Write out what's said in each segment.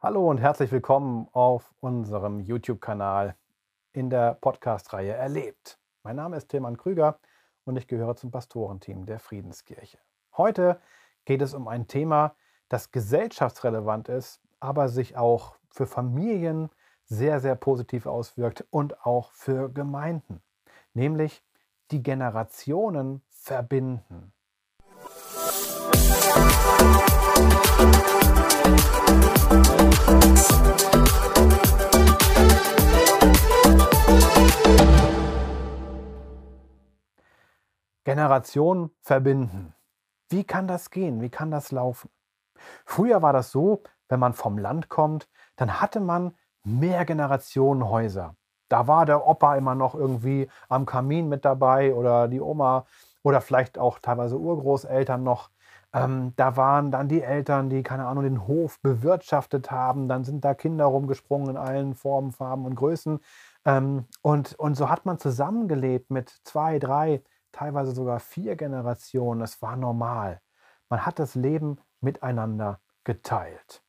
Hallo und herzlich willkommen auf unserem YouTube-Kanal in der Podcast-Reihe Erlebt. Mein Name ist Tilman Krüger und ich gehöre zum Pastorenteam der Friedenskirche. Heute geht es um ein Thema, das gesellschaftsrelevant ist, aber sich auch für Familien sehr, sehr positiv auswirkt und auch für Gemeinden, nämlich die Generationen verbinden. Generationen verbinden. Wie kann das gehen? Wie kann das laufen? Früher war das so, wenn man vom Land kommt, dann hatte man mehr Generationen Häuser. Da war der Opa immer noch irgendwie am Kamin mit dabei oder die Oma oder vielleicht auch teilweise Urgroßeltern noch. Ähm, da waren dann die Eltern, die, keine Ahnung, den Hof bewirtschaftet haben. Dann sind da Kinder rumgesprungen in allen Formen, Farben und Größen. Ähm, und, und so hat man zusammengelebt mit zwei, drei, teilweise sogar vier Generationen. Das war normal. Man hat das Leben miteinander geteilt.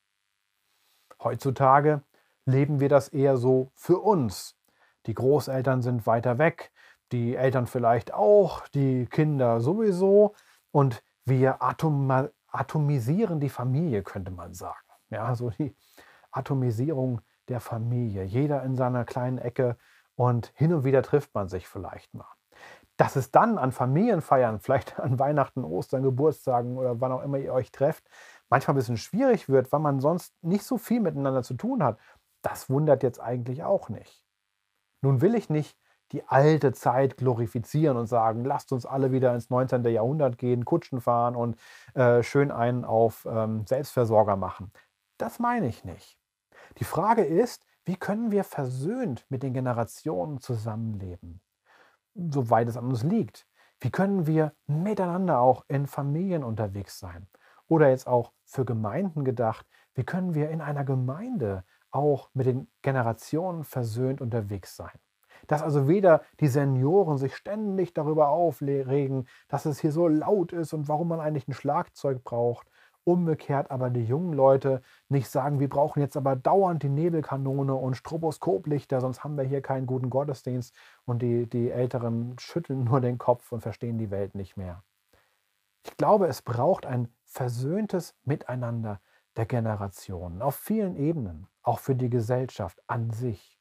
Heutzutage leben wir das eher so für uns. Die Großeltern sind weiter weg, die Eltern vielleicht auch, die Kinder sowieso. Und wir atom atomisieren die Familie, könnte man sagen. Ja, so die Atomisierung der Familie. Jeder in seiner kleinen Ecke und hin und wieder trifft man sich vielleicht mal. Dass es dann an Familienfeiern, vielleicht an Weihnachten, Ostern, Geburtstagen oder wann auch immer ihr euch trefft, manchmal ein bisschen schwierig wird, weil man sonst nicht so viel miteinander zu tun hat, das wundert jetzt eigentlich auch nicht. Nun will ich nicht die alte Zeit glorifizieren und sagen, lasst uns alle wieder ins 19. Jahrhundert gehen, Kutschen fahren und äh, schön einen auf ähm, Selbstversorger machen. Das meine ich nicht. Die Frage ist, wie können wir versöhnt mit den Generationen zusammenleben, soweit es an uns liegt? Wie können wir miteinander auch in Familien unterwegs sein? Oder jetzt auch für Gemeinden gedacht, wie können wir in einer Gemeinde auch mit den Generationen versöhnt unterwegs sein? Dass also weder die Senioren sich ständig darüber aufregen, dass es hier so laut ist und warum man eigentlich ein Schlagzeug braucht. Umgekehrt aber die jungen Leute nicht sagen, wir brauchen jetzt aber dauernd die Nebelkanone und Stroboskoplichter, sonst haben wir hier keinen guten Gottesdienst. Und die, die Älteren schütteln nur den Kopf und verstehen die Welt nicht mehr. Ich glaube, es braucht ein versöhntes Miteinander der Generationen auf vielen Ebenen, auch für die Gesellschaft an sich.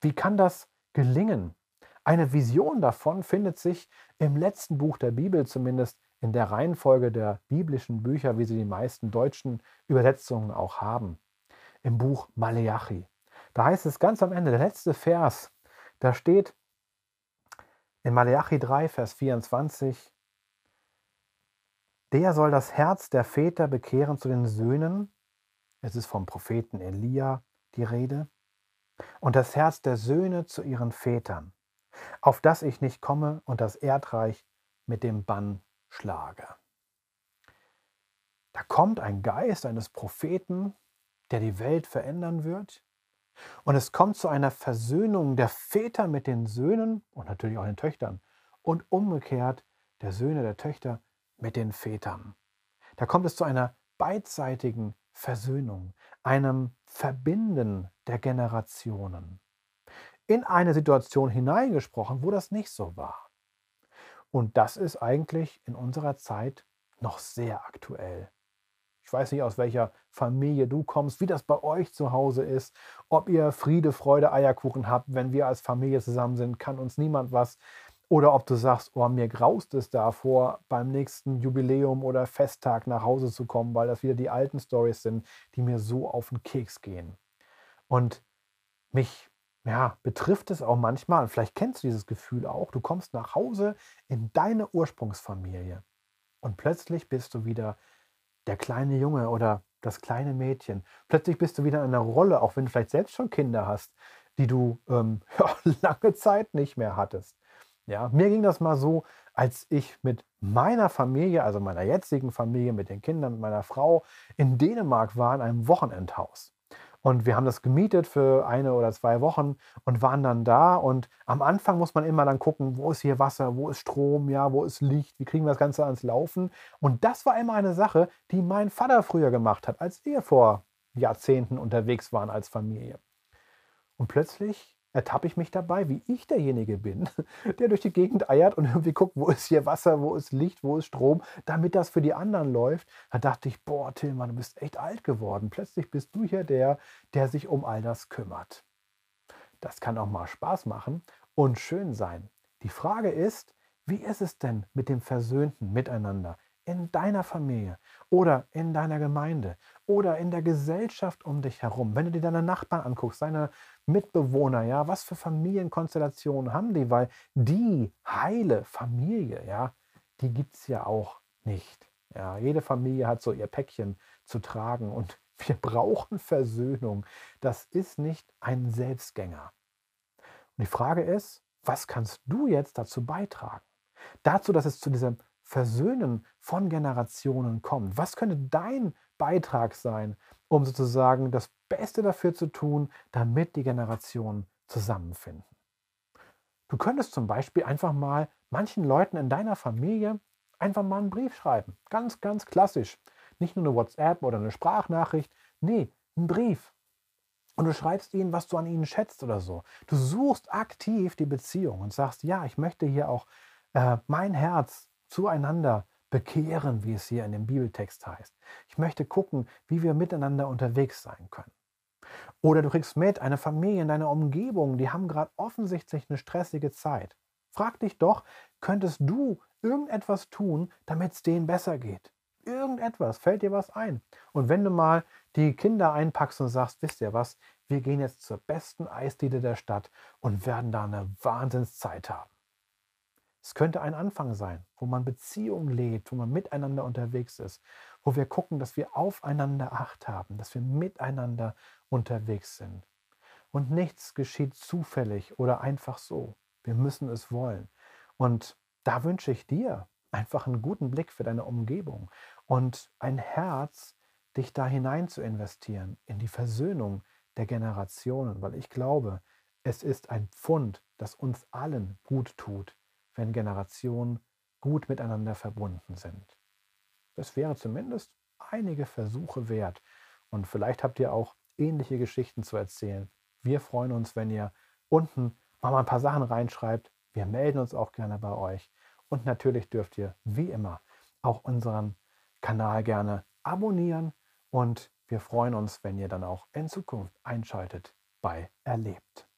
Wie kann das gelingen. Eine Vision davon findet sich im letzten Buch der Bibel, zumindest in der Reihenfolge der biblischen Bücher, wie sie die meisten deutschen Übersetzungen auch haben. Im Buch Maleachi. Da heißt es ganz am Ende, der letzte Vers, da steht in Maleachi 3, Vers 24, der soll das Herz der Väter bekehren zu den Söhnen. Es ist vom Propheten Elia die Rede und das Herz der Söhne zu ihren Vätern, auf das ich nicht komme und das Erdreich mit dem Bann schlage. Da kommt ein Geist eines Propheten, der die Welt verändern wird. Und es kommt zu einer Versöhnung der Väter mit den Söhnen und natürlich auch den Töchtern und umgekehrt der Söhne der Töchter mit den Vätern. Da kommt es zu einer beidseitigen Versöhnung, einem Verbinden der Generationen. In eine Situation hineingesprochen, wo das nicht so war. Und das ist eigentlich in unserer Zeit noch sehr aktuell. Ich weiß nicht, aus welcher Familie du kommst, wie das bei euch zu Hause ist, ob ihr Friede, Freude, Eierkuchen habt. Wenn wir als Familie zusammen sind, kann uns niemand was. Oder ob du sagst, oh, mir graust es davor, beim nächsten Jubiläum oder Festtag nach Hause zu kommen, weil das wieder die alten Stories sind, die mir so auf den Keks gehen. Und mich ja, betrifft es auch manchmal, vielleicht kennst du dieses Gefühl auch, du kommst nach Hause in deine Ursprungsfamilie und plötzlich bist du wieder der kleine Junge oder das kleine Mädchen. Plötzlich bist du wieder in einer Rolle, auch wenn du vielleicht selbst schon Kinder hast, die du ähm, ja, lange Zeit nicht mehr hattest. Ja, mir ging das mal so, als ich mit meiner Familie, also meiner jetzigen Familie, mit den Kindern, mit meiner Frau in Dänemark war in einem Wochenendhaus. Und wir haben das gemietet für eine oder zwei Wochen und waren dann da. Und am Anfang muss man immer dann gucken, wo ist hier Wasser, wo ist Strom, ja, wo ist Licht, wie kriegen wir das Ganze ans Laufen. Und das war immer eine Sache, die mein Vater früher gemacht hat, als wir vor Jahrzehnten unterwegs waren als Familie. Und plötzlich ertappe ich mich dabei, wie ich derjenige bin, der durch die Gegend eiert und irgendwie guckt, wo ist hier Wasser, wo ist Licht, wo ist Strom, damit das für die anderen läuft. Da dachte ich, boah, Tillmann, du bist echt alt geworden. Plötzlich bist du hier der, der sich um all das kümmert. Das kann auch mal Spaß machen und schön sein. Die Frage ist, wie ist es denn mit dem versöhnten Miteinander in deiner Familie oder in deiner Gemeinde oder in der Gesellschaft um dich herum? Wenn du dir deine Nachbarn anguckst, deine Mitbewohner, ja, was für Familienkonstellationen haben die? Weil die heile Familie, ja, die gibt es ja auch nicht. Ja, jede Familie hat so ihr Päckchen zu tragen und wir brauchen Versöhnung. Das ist nicht ein Selbstgänger. Und die Frage ist, was kannst du jetzt dazu beitragen? Dazu, dass es zu diesem Versöhnen von Generationen kommt. Was könnte dein Beitrag sein, um sozusagen das Beste dafür zu tun, damit die Generationen zusammenfinden? Du könntest zum Beispiel einfach mal manchen Leuten in deiner Familie einfach mal einen Brief schreiben. Ganz, ganz klassisch. Nicht nur eine WhatsApp oder eine Sprachnachricht. Nee, einen Brief. Und du schreibst ihnen, was du an ihnen schätzt oder so. Du suchst aktiv die Beziehung und sagst, ja, ich möchte hier auch äh, mein Herz zueinander bekehren, wie es hier in dem Bibeltext heißt. Ich möchte gucken, wie wir miteinander unterwegs sein können. Oder du kriegst mit, eine Familie in deiner Umgebung, die haben gerade offensichtlich eine stressige Zeit. Frag dich doch, könntest du irgendetwas tun, damit es denen besser geht? Irgendetwas, fällt dir was ein? Und wenn du mal die Kinder einpackst und sagst, wisst ihr was, wir gehen jetzt zur besten Eisdiele der Stadt und werden da eine Wahnsinnszeit haben. Es könnte ein Anfang sein, wo man Beziehungen lebt, wo man miteinander unterwegs ist, wo wir gucken, dass wir aufeinander Acht haben, dass wir miteinander unterwegs sind. Und nichts geschieht zufällig oder einfach so. Wir müssen es wollen. Und da wünsche ich dir einfach einen guten Blick für deine Umgebung und ein Herz, dich da hinein zu investieren, in die Versöhnung der Generationen, weil ich glaube, es ist ein Pfund, das uns allen gut tut, wenn Generationen gut miteinander verbunden sind. Das wäre zumindest einige Versuche wert. Und vielleicht habt ihr auch ähnliche Geschichten zu erzählen. Wir freuen uns, wenn ihr unten mal ein paar Sachen reinschreibt. Wir melden uns auch gerne bei euch. Und natürlich dürft ihr, wie immer, auch unseren Kanal gerne abonnieren. Und wir freuen uns, wenn ihr dann auch in Zukunft einschaltet bei Erlebt.